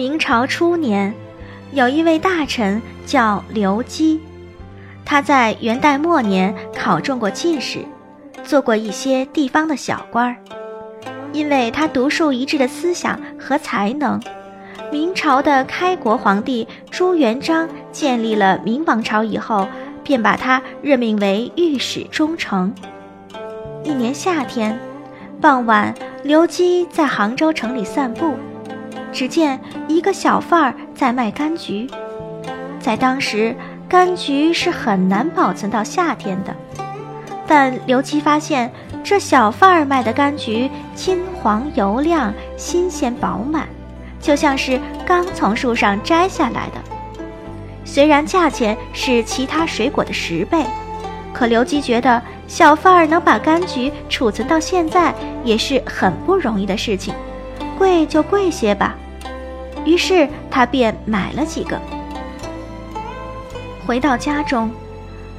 明朝初年，有一位大臣叫刘基。他在元代末年考中过进士，做过一些地方的小官儿。因为他独树一帜的思想和才能，明朝的开国皇帝朱元璋建立了明王朝以后，便把他任命为御史中丞。一年夏天，傍晚，刘基在杭州城里散步，只见一个小贩儿在卖柑橘，在当时。柑橘是很难保存到夏天的，但刘基发现这小贩儿卖的柑橘金黄油亮、新鲜饱满，就像是刚从树上摘下来的。虽然价钱是其他水果的十倍，可刘基觉得小贩儿能把柑橘储存到现在也是很不容易的事情，贵就贵些吧。于是他便买了几个。回到家中，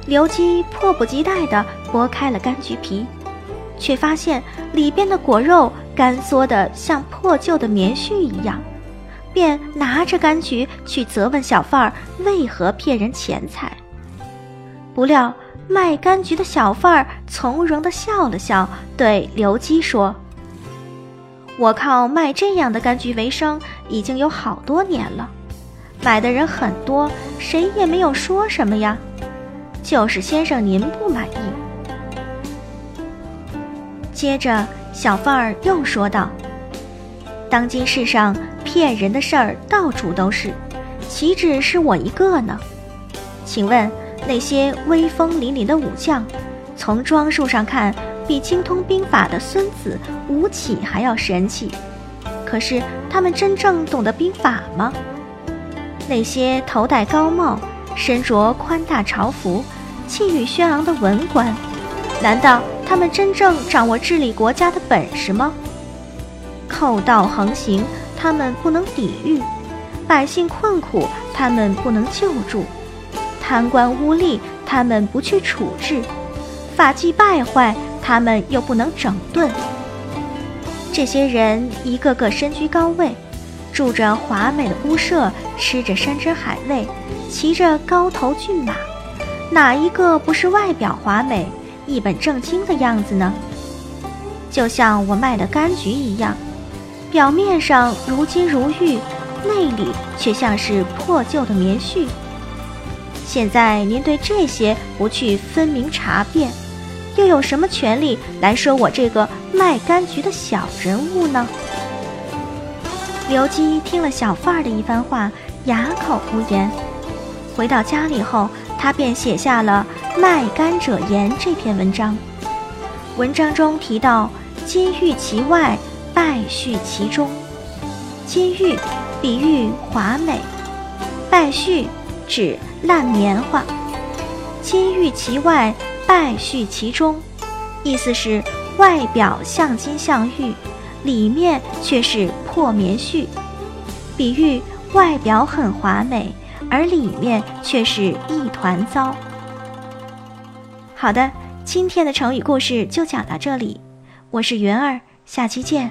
刘基迫不及待地剥开了柑橘皮，却发现里边的果肉干缩得像破旧的棉絮一样，便拿着柑橘去责问小贩儿为何骗人钱财。不料卖柑橘的小贩儿从容地笑了笑，对刘基说：“我靠卖这样的柑橘为生，已经有好多年了。”买的人很多，谁也没有说什么呀，就是先生您不满意。接着，小贩儿又说道：“当今世上骗人的事儿到处都是，岂止是我一个呢？请问那些威风凛凛的武将，从装束上看，比精通兵法的孙子吴起还要神气，可是他们真正懂得兵法吗？”那些头戴高帽、身着宽大朝服、气宇轩昂的文官，难道他们真正掌握治理国家的本事吗？寇盗横行，他们不能抵御；百姓困苦，他们不能救助；贪官污吏，他们不去处置；法纪败坏，他们又不能整顿。这些人一个个身居高位。住着华美的屋舍，吃着山珍海味，骑着高头骏马，哪一个不是外表华美、一本正经的样子呢？就像我卖的柑橘一样，表面上如金如玉，内里却像是破旧的棉絮。现在您对这些不去分明查辨，又有什么权利来说我这个卖柑橘的小人物呢？刘基听了小贩儿的一番话，哑口无言。回到家里后，他便写下了《卖柑者言》这篇文章。文章中提到“金玉其外，败絮其中”。金玉比喻华美，败絮指烂棉花。金玉其外，败絮其中，意思是外表像金像玉。里面却是破棉絮，比喻外表很华美，而里面却是一团糟。好的，今天的成语故事就讲到这里，我是云儿，下期见。